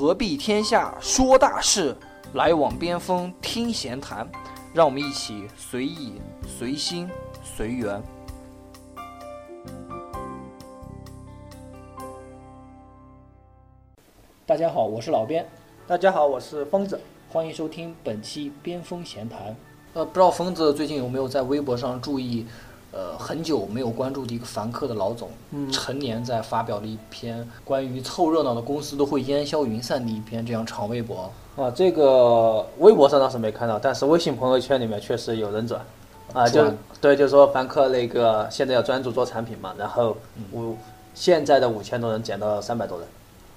何必天下说大事，来往边锋听闲谈。让我们一起随意、随心、随缘。大家好，我是老边，大家好，我是疯子。欢迎收听本期边锋闲谈。呃，不知道疯子最近有没有在微博上注意？呃，很久没有关注的一个凡客的老总，陈年在发表了一篇关于凑热闹的公司都会烟消云散的一篇这样长微博。啊，这个微博上倒是没看到，但是微信朋友圈里面确实有人转。啊，就对，就是说凡客那个现在要专注做产品嘛，然后五现在的五千多人减到三百多人。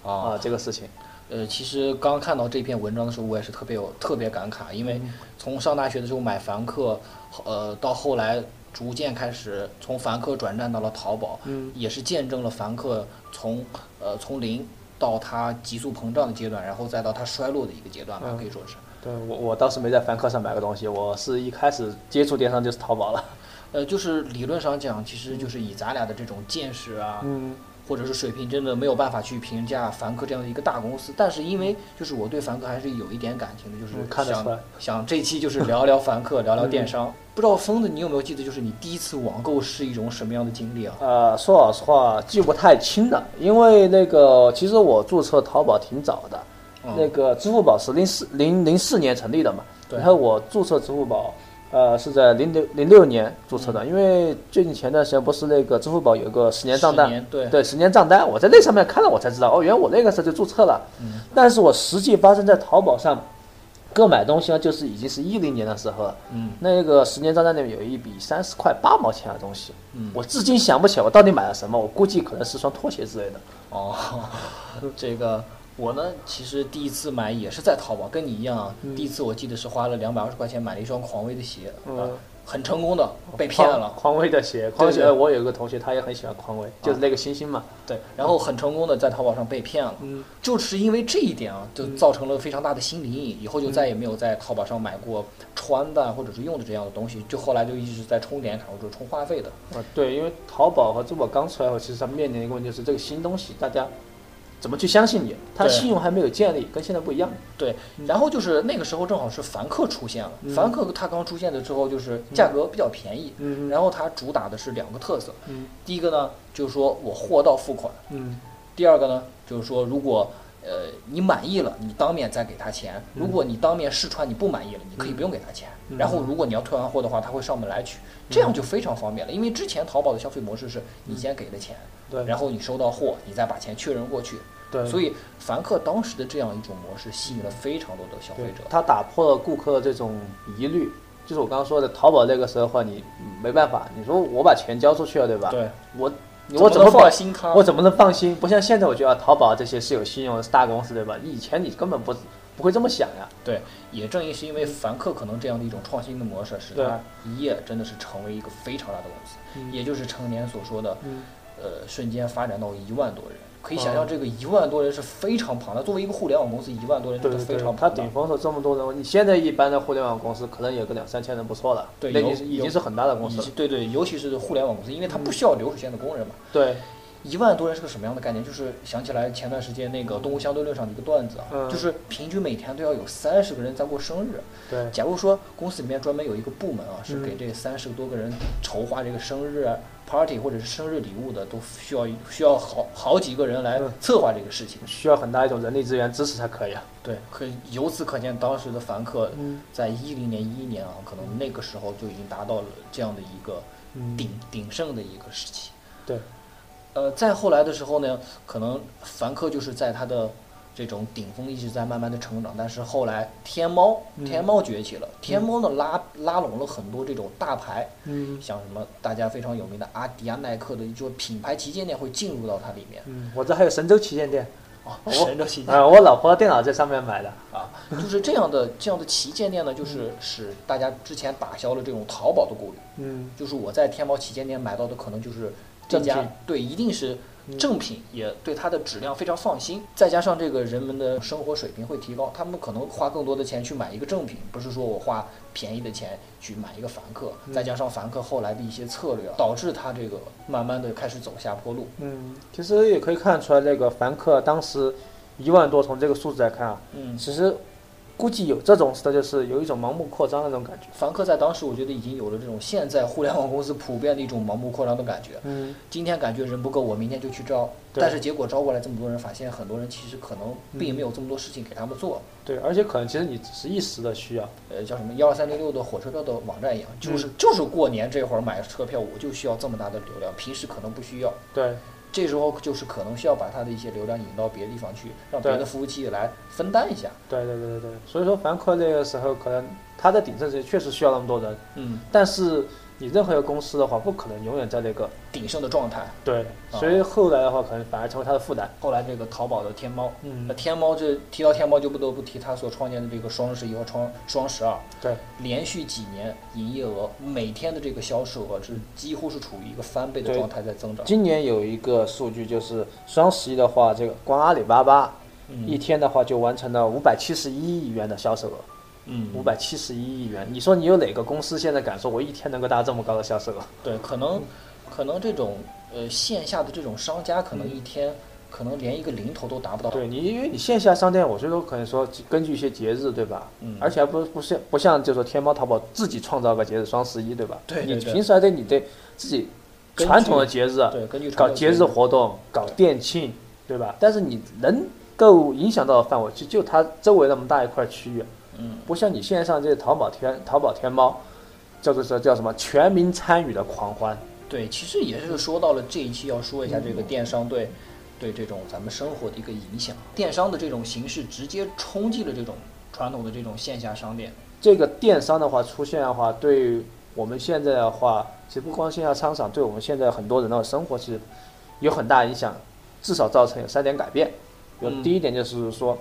啊，这个事情。呃，其实刚看到这篇文章的时候，我也是特别有特别感慨，因为从上大学的时候买凡客，呃，到后来。逐渐开始从凡客转战到了淘宝，嗯，也是见证了凡客从呃从零到它急速膨胀的阶段，然后再到它衰落的一个阶段吧，可以说是。对我我倒是没在凡客上买过东西，我是一开始接触电商就是淘宝了。呃，就是理论上讲，其实就是以咱俩的这种见识啊，嗯。或者是水平真的没有办法去评价凡客这样的一个大公司，但是因为就是我对凡客还是有一点感情的，就是想想这期就是聊聊凡客，聊聊电商。不知道疯子你有没有记得，就是你第一次网购是一种什么样的经历啊？呃，说老实话记不太清了，因为那个其实我注册淘宝挺早的，那个支付宝是零四零零四年成立的嘛，然后我注册支付宝。呃，是在零六零六年注册的，因为最近前段时间不是那个支付宝有个十年账单，对对，十年账单，我在那上面看了，我才知道，哦，原来我那个时候就注册了。嗯。但是我实际发生在淘宝上购买东西呢，就是已经是一零年的时候了。嗯。那个十年账单里面有一笔三十块八毛钱的东西，嗯，我至今想不起来我到底买了什么，我估计可能是双拖鞋之类的。哦，这个。我呢，其实第一次买也是在淘宝，跟你一样啊。第一次我记得是花了两百二十块钱买了一双匡威的鞋，嗯，很成功的被骗了。匡威的鞋，匡威，我有一个同学，他也很喜欢匡威，就是那个星星嘛。对，然后很成功的在淘宝上被骗了，嗯，就是因为这一点啊，就造成了非常大的心理阴影，以后就再也没有在淘宝上买过穿的或者是用的这样的东西，就后来就一直在充点卡或者充话费的。啊，对，因为淘宝和支付宝刚出来后，其实它面临一个问题，就是这个新东西大家。怎么去相信你？他信用还没有建立，跟现在不一样。对，然后就是那个时候正好是凡客出现了。凡客他刚出现的时候，就是价格比较便宜。嗯。然后它主打的是两个特色。嗯。第一个呢，就是说我货到付款。嗯。第二个呢，就是说如果呃你满意了，你当面再给他钱。如果你当面试穿你不满意了，你可以不用给他钱。然后如果你要退完货的话，他会上门来取，这样就非常方便了。因为之前淘宝的消费模式是你先给的钱，对，然后你收到货，你再把钱确认过去。对，所以凡客当时的这样一种模式吸引了非常多的消费者，他打破了顾客的这种疑虑。就是我刚刚说的，淘宝那个时候的话，你没办法，你说我把钱交出去了，对吧？对，我我怎么放心？我怎么能放心？不像现在，我觉得淘宝这些是有信用，是大公司，对吧？以前你根本不不会这么想呀。对，也正因是因为凡客可能这样的一种创新的模式，使他一夜真的是成为一个非常大的公司，也就是成年所说的，呃，瞬间发展到一万多人。可以想象，这个一万多人是非常庞大。作为一个互联网公司，一万多人是非常庞大。它顶峰时候这么多人，你现在一般的互联网公司可能有个两三千人不错了。对，已经是已经是很大的公司。对对，尤其是互联网公司，因为它不需要流水线的工人嘛。对。一万多人是个什么样的概念？就是想起来前段时间那个《动物相对论》上的一个段子啊，就是平均每天都要有三十个人在过生日。对。假如说公司里面专门有一个部门啊，是给这三十多个人筹划这个生日。party 或者是生日礼物的，都需要需要好好几个人来策划这个事情，需要很大一种人力资源支持才可以啊。对，可由此可见，当时的凡客在一零年、一一年啊，可能那个时候就已经达到了这样的一个鼎鼎盛的一个时期。对，呃，再后来的时候呢，可能凡客就是在它的。这种顶峰一直在慢慢的成长，但是后来天猫天猫崛起了，天猫呢拉拉拢了很多这种大牌，嗯，像什么大家非常有名的阿迪啊、耐克的，就品牌旗舰店会进入到它里面。嗯，我这还有神州旗舰店，哦，神州旗舰啊，我老婆电脑在上面买的啊，就是这样的这样的旗舰店呢，就是使大家之前打消了这种淘宝的顾虑。嗯，就是我在天猫旗舰店买到的可能就是这家，对，一定是。正品也对它的质量非常放心，再加上这个人们的生活水平会提高，他们可能花更多的钱去买一个正品，不是说我花便宜的钱去买一个凡客。再加上凡客后来的一些策略，导致它这个慢慢的开始走下坡路。嗯，其实也可以看出来，这个凡客当时一万多，从这个数字来看啊，嗯，其实。估计有这种，的就是有一种盲目扩张的那种感觉。凡客在当时，我觉得已经有了这种现在互联网公司普遍的一种盲目扩张的感觉。嗯，今天感觉人不够，我明天就去招，但是结果招过来这么多人，发现很多人其实可能并没有这么多事情给他们做。对，而且可能其实你只是一时的需要。呃，叫什么幺二三零六的火车票的网站一样，就是就是过年这会儿买车票，我就需要这么大的流量，平时可能不需要。对。这时候就是可能需要把它的一些流量引到别的地方去，让别的服务器来分担一下。对对对对对，所以说凡客那个时候可能它的鼎盛时期确实需要那么多人，嗯，但是。你任何一个公司的话，不可能永远在那个鼎盛的状态。对，所以后来的话，可能反而成为它的负担。后来这个淘宝的天猫，嗯，那天猫这提到天猫，就不得不提它所创建的这个双十一和双双十二。对，连续几年营业额每天的这个销售额是几乎是处于一个翻倍的状态在增长。今年有一个数据就是双十一的话，这个光阿里巴巴一天的话就完成了五百七十一亿元的销售额。嗯，五百七十一亿元，你说你有哪个公司现在敢说我一天能够达这么高的销售额？对，可能，可能这种呃线下的这种商家，可能一天可能连一个零头都达不到。对你，因为你线下商店，我最多可能说根据一些节日，对吧？嗯。而且还不不是不像就说天猫、淘宝自己创造个节日双十一，对吧？对你平时还得你得自己传统的节日，对，根据搞节日活动，搞店庆，对吧？但是你能够影响到的范围，就就它周围那么大一块区域。嗯，不像你线上这些淘宝天淘宝天猫，叫做说叫什么全民参与的狂欢。对，其实也是说到了这一期要说一下这个电商对，对这种咱们生活的一个影响。电商的这种形式直接冲击了这种传统的这种线下商店。这个电商的话出现的话，对我们现在的话，其实不光线下商场，对我们现在很多人的生活其实有很大影响，至少造成有三点改变。有第一点就是说。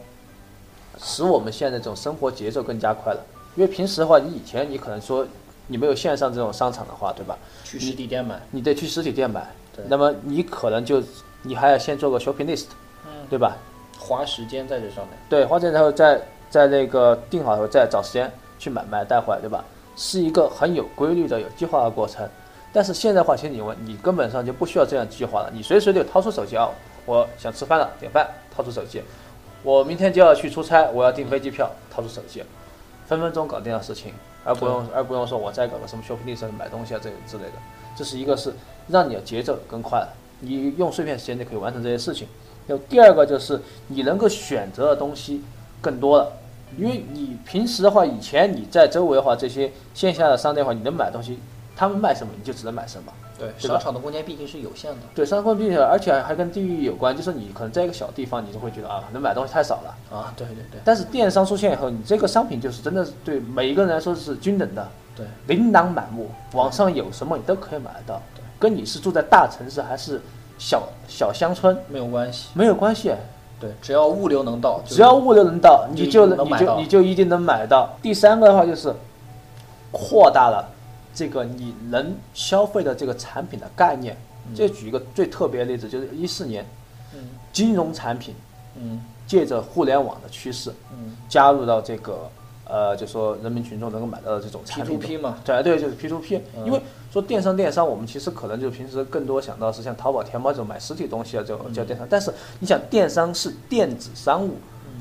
使我们现在这种生活节奏更加快了，因为平时的话，你以前你可能说你没有线上这种商场的话，对吧？去实体店买，你得去实体店买。对。那么你可能就你还要先做个 shopping list，嗯，对吧？花时间在这上面。对，花钱然后再在那个定好以后再找时间去买买带回来，对吧？是一个很有规律的、有计划的过程。但是现在话，其实你问你根本上就不需要这样计划了，你随时就掏出手机啊，我想吃饭了，点饭，掏出手机。我明天就要去出差，我要订飞机票，掏出手机，分分钟搞定的事情，而不用而不用说我再搞个什么 shopping list 买东西啊这之类的。这是一个是让你的节奏更快了，你用碎片时间就可以完成这些事情。有第二个就是你能够选择的东西更多了，因为你平时的话，以前你在周围的话，这些线下的商店的话，你能买东西，他们卖什么你就只能买什么。对，商场的空间毕竟是有限的。对，商场空间而且还跟地域有关，就是你可能在一个小地方，你就会觉得啊，能买东西太少了啊。对对对。但是电商出现以后，你这个商品就是真的是对每一个人来说是均等的，对，琳琅满目，网上有什么你都可以买得到。对，跟你是住在大城市还是小小乡村没有关系，没有关系。对，只要物流能到，只要物流能到，你就能你就你就一定能买到。第三个的话就是扩大了。这个你能消费的这个产品的概念，就举一个最特别的例子，就是一四年，金融产品，借着互联网的趋势，加入到这个呃，就说人民群众能够买到的这种产品。P to P 嘛，对对，就是 P to P。因为说电商电商，我们其实可能就平时更多想到是像淘宝、天猫这种买实体东西啊，这种叫电商。但是你想，电商是电子商务，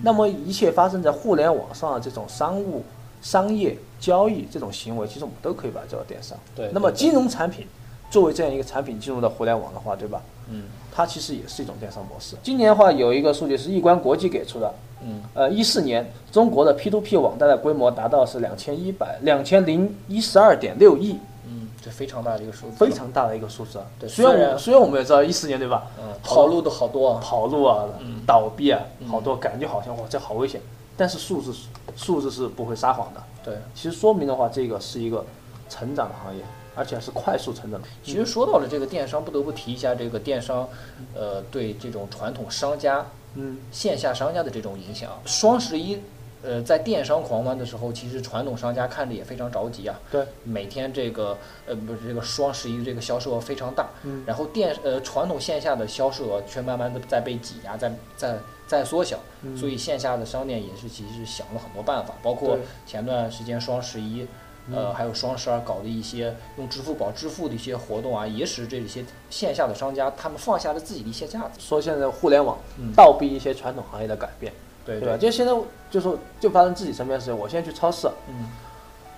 那么一切发生在互联网上的这种商务。商业交易这种行为，其实我们都可以把它叫做电商。对。那么金融产品作为这样一个产品进入到互联网的话，对吧？嗯。它其实也是一种电商模式。今年的话有一个数据是易观国际给出的。嗯。呃，一四年中国的 P to P 网贷的规模达到是两千一百两千零一十二点六亿。嗯，这非常大的一个数字。非常大的一个数字。对。虽然虽然我们也知道一四年对吧？嗯。跑路的好多啊。跑路啊，倒闭啊，好多，感觉好像哇，这好危险。但是数字数字是不会撒谎的。对，其实说明的话，这个是一个成长的行业，而且还是快速成长的。其实说到了这个电商，不得不提一下这个电商，呃，对这种传统商家，嗯，线下商家的这种影响。双十一，呃，在电商狂欢的时候，其实传统商家看着也非常着急啊。对，每天这个，呃，不是这个双十一这个销售额非常大，嗯，然后电，呃，传统线下的销售额却慢慢的在被挤压，在在。在缩小，所以线下的商店也是其实想了很多办法，包括前段时间双十一，呃，还有双十二搞的一些用支付宝支付的一些活动啊，也使这些线下的商家他们放下了自己的一些架子。说现在互联网倒逼一些传统行业的改变，对对。吧？就现在就说就发生自己身边的事情，我现在去超市，嗯，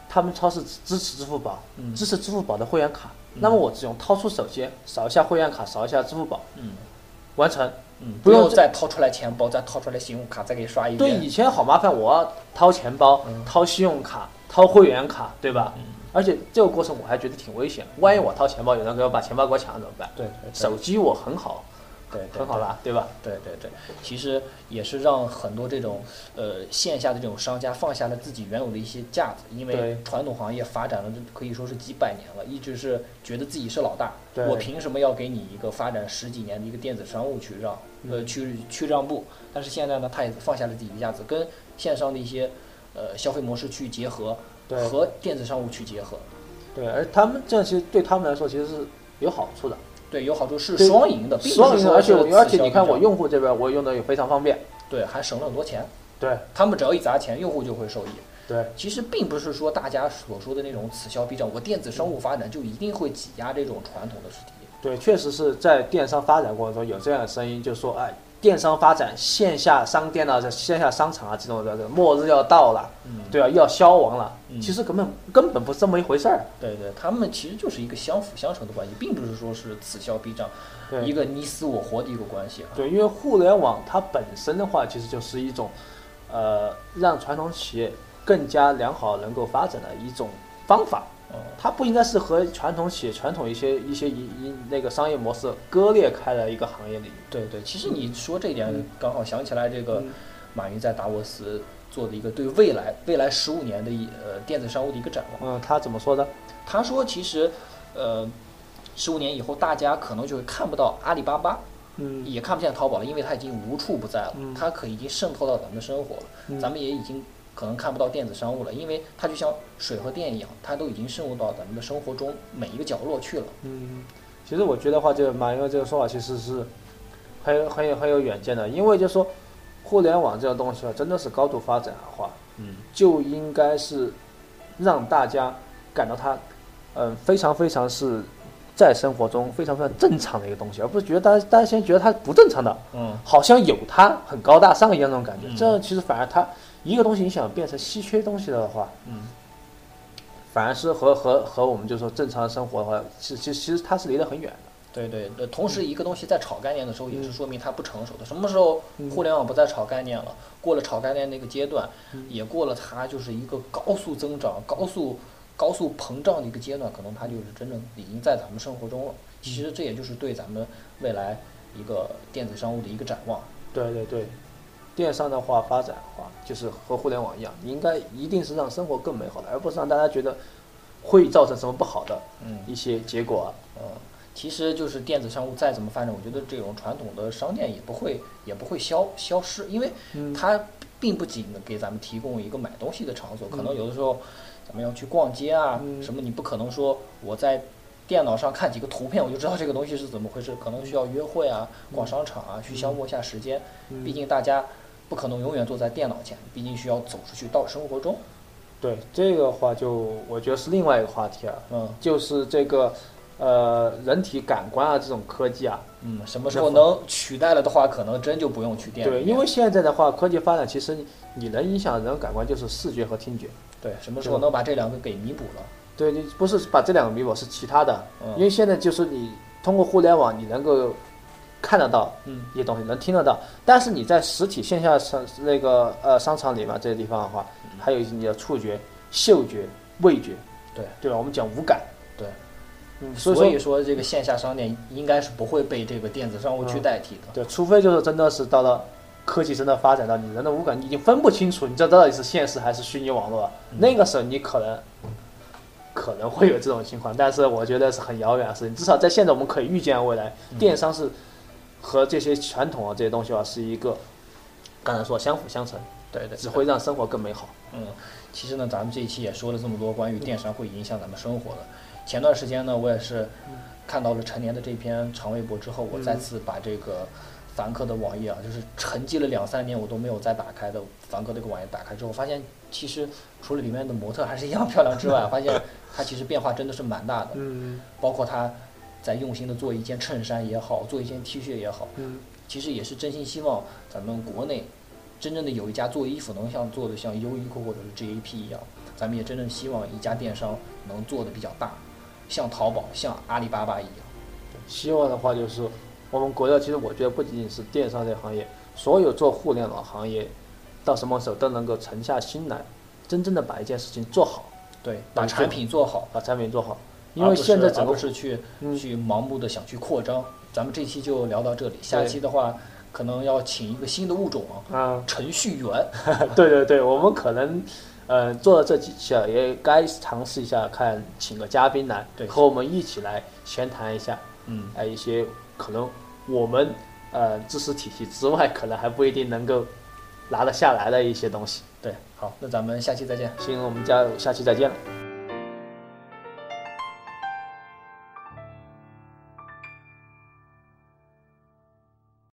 他们超市支持支付宝，支持支付宝的会员卡，那么我只用掏出手机扫一下会员卡，扫一下支付宝，嗯，完成。不用再掏出来钱包，再掏出来信用卡，再给刷一遍。对，以前好麻烦，我要掏钱包、掏信用卡、掏会员卡，对吧？而且这个过程我还觉得挺危险，万一我掏钱包，有人给我把钱包给我抢了怎么办？对，手机我很好。对，很好啦，对吧？对对对，其实也是让很多这种呃线下的这种商家放下了自己原有的一些架子，因为传统行业发展了可以说是几百年了，一直是觉得自己是老大，我凭什么要给你一个发展十几年的一个电子商务去让呃去去让步？但是现在呢，他也放下了自己的架子，跟线上的一些呃消费模式去结合，和电子商务去结合。对，而他们这样其实对他们来说其实是有好处的。对，有好处是双赢的，双赢，而且而且你看我用户这边我用的也非常方便，对，还省了很多钱，对他们只要一砸钱，用户就会受益，对，其实并不是说大家所说的那种此消彼长，我电子商务发展就一定会挤压这种传统的实体店，对，确实是在电商发展过程中有这样的声音，就说哎。电商发展，线下商店啊，这线下商场啊，这种的末日要到了，对啊，要消亡了。其实根本根本不是这么一回事儿。对对，他们其实就是一个相辅相成的关系，并不是说是此消彼长，一个你死我活的一个关系。对，因为互联网它本身的话，其实就是一种，呃，让传统企业更加良好能够发展的一种方法。它不应该是和传统企业、传统一些一些一一那个商业模式割裂开的一个行业领域。对对，其实你说这一点，刚好想起来这个马云在达沃斯做的一个对未来未来十五年的一呃电子商务的一个展望。嗯，他怎么说的？他说，其实呃十五年以后，大家可能就会看不到阿里巴巴，嗯，也看不见淘宝了，因为它已经无处不在了，它可已经渗透到咱们的生活了，咱们也已经。可能看不到电子商务了，因为它就像水和电一样，它都已经渗入到咱们的生活中每一个角落去了。嗯，其实我觉得话，这个马云的这个说法其实是很有很有很有远见的，因为就说互联网这个东西啊，真的是高度发展的话，嗯，就应该是让大家感到它，嗯，非常非常是在生活中非常非常正常的一个东西，而不是觉得大家大家先觉得它不正常的，嗯，好像有它很高大上一样那种感觉，这其实反而它。一个东西你想变成稀缺东西的话，嗯，反而是和和和我们就说正常生活的话，其其其实它是离得很远的。对对对，同时一个东西在炒概念的时候，也是说明它不成熟的。什么时候互联网不再炒概念了？过了炒概念那个阶段，也过了它就是一个高速增长、高速高速膨胀的一个阶段，可能它就是真正已经在咱们生活中了。其实这也就是对咱们未来一个电子商务的一个展望。对对对。电商的话发展的话，就是和互联网一样，应该一定是让生活更美好的，而不是让大家觉得会造成什么不好的一些结果。啊嗯，其实就是电子商务再怎么发展，我觉得这种传统的商店也不会也不会消消失，因为它并不仅给咱们提供一个买东西的场所，可能有的时候咱们要去逛街啊什么，你不可能说我在电脑上看几个图片我就知道这个东西是怎么回事，可能需要约会啊、逛商场啊去消磨一下时间，毕竟大家。不可能永远坐在电脑前，毕竟需要走出去到生活中。对这个话，就我觉得是另外一个话题啊。嗯，就是这个，呃，人体感官啊，这种科技啊，嗯，什么时候能取代了的话，可能真就不用去电。对，因为现在的话，科技发展其实你能影响人感官就是视觉和听觉。对，什么时候能把这两个给弥补了？对，你不是把这两个弥补，是其他的。嗯，因为现在就是你通过互联网，你能够。看得到，嗯，一些东西能听得到，但是你在实体线下商那个呃商场里面这些地方的话，还有你的触觉、嗅觉、味觉，对。对吧？我们讲五感，对，嗯，所以说这个线下商店应该是不会被这个电子商务去代替的，对，除非就是真的是到了科技真的发展到你人的五感你已经分不清楚，你这到底是现实还是虚拟网络，那个时候你可能可能会有这种情况，但是我觉得是很遥远的事情，至少在现在我们可以预见未来电商是。和这些传统啊这些东西啊是一个，刚才说相辅相成，对对，只会让生活更美好。嗯，其实呢，咱们这一期也说了这么多关于电商会影响咱们生活的。前段时间呢，我也是看到了陈年的这篇长微博之后，我再次把这个凡客的网页啊，就是沉寂了两三年我都没有再打开的凡客这个网页，打开之后发现，其实除了里面的模特还是一样漂亮之外，发现它其实变化真的是蛮大的。嗯，包括他在用心的做一件衬衫也好，做一件 T 恤也好，嗯，其实也是真心希望咱们国内真正的有一家做衣服能像做的像优衣库或者是 GAP 一样，咱们也真正希望一家电商能做的比较大，像淘宝、像阿里巴巴一样。希望的话就是。我们国家其实我觉得不仅仅是电商这行业，所有做互联网行业，到什么时候都能够沉下心来，真正的把一件事情做好。对，把产品做好，把产品做好。因为现在整个是去去盲目的想去扩张。咱们这期就聊到这里，下期的话可能要请一个新的物种啊，程序员。对对对，我们可能呃做了这几期啊，也该尝试一下，看请个嘉宾来，对，和我们一起来闲谈一下，嗯，哎一些可能。我们呃知识体系之外，可能还不一定能够拿得下来的一些东西。对，好，那咱们下期再见。行，我们加下期再见了。